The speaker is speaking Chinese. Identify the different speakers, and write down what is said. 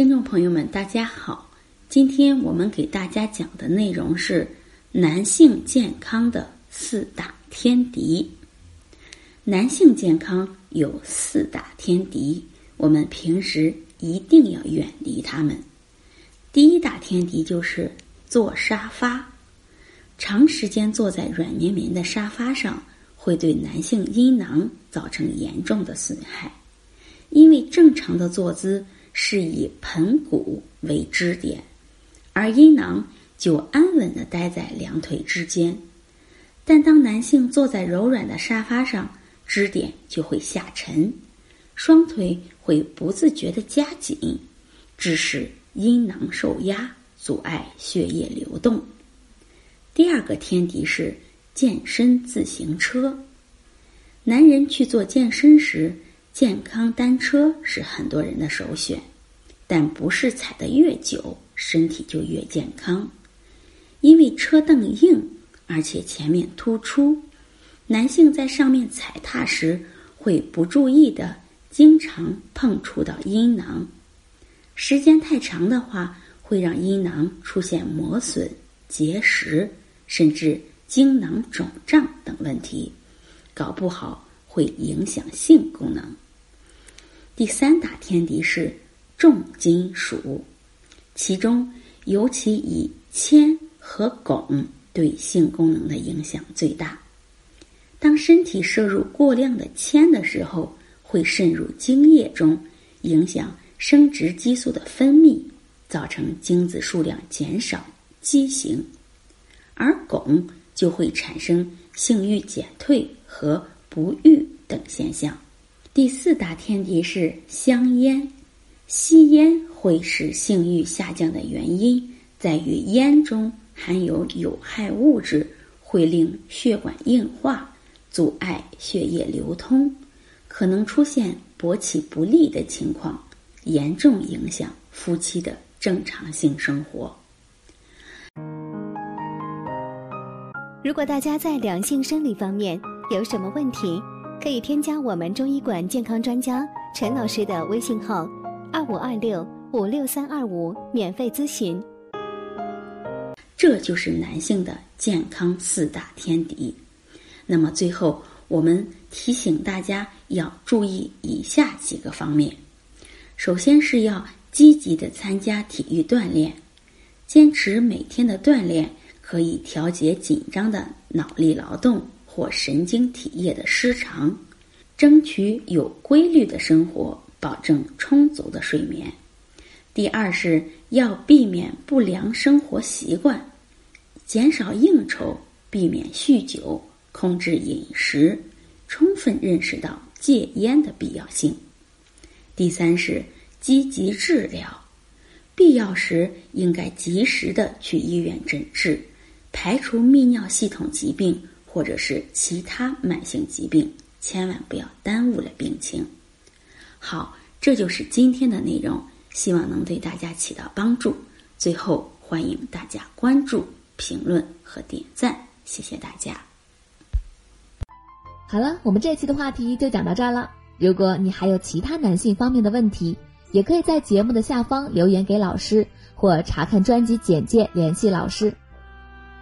Speaker 1: 听众朋友们，大家好，今天我们给大家讲的内容是男性健康的四大天敌。男性健康有四大天敌，我们平时一定要远离他们。第一大天敌就是坐沙发，长时间坐在软绵绵的沙发上，会对男性阴囊造成严重的损害，因为正常的坐姿。是以盆骨为支点，而阴囊就安稳的待在两腿之间。但当男性坐在柔软的沙发上，支点就会下沉，双腿会不自觉的夹紧，致使阴囊受压，阻碍血液流动。第二个天敌是健身自行车。男人去做健身时。健康单车是很多人的首选，但不是踩得越久身体就越健康，因为车凳硬，而且前面突出，男性在上面踩踏时会不注意的经常碰触到阴囊，时间太长的话会让阴囊出现磨损、结石，甚至精囊肿胀等问题，搞不好会影响性功能。第三大天敌是重金属，其中尤其以铅和汞对性功能的影响最大。当身体摄入过量的铅的时候，会渗入精液中，影响生殖激素的分泌，造成精子数量减少、畸形；而汞就会产生性欲减退和不育等现象。第四大天敌是香烟，吸烟会使性欲下降的原因在于烟中含有有害物质，会令血管硬化，阻碍血液流通，可能出现勃起不利的情况，严重影响夫妻的正常性生活。
Speaker 2: 如果大家在两性生理方面有什么问题，可以添加我们中医馆健康专家陈老师的微信号：二五二六五六三二五，免费咨询。
Speaker 1: 这就是男性的健康四大天敌。那么最后，我们提醒大家要注意以下几个方面：首先是要积极的参加体育锻炼，坚持每天的锻炼，可以调节紧张的脑力劳动。或神经体液的失常，争取有规律的生活，保证充足的睡眠。第二是要避免不良生活习惯，减少应酬，避免酗酒，控制饮食，充分认识到戒烟的必要性。第三是积极治疗，必要时应该及时的去医院诊治，排除泌尿系统疾病。或者是其他慢性疾病，千万不要耽误了病情。好，这就是今天的内容，希望能对大家起到帮助。最后，欢迎大家关注、评论和点赞，谢谢大家。
Speaker 3: 好了，我们这期的话题就讲到这儿了。如果你还有其他男性方面的问题，也可以在节目的下方留言给老师，或查看专辑简介联系老师。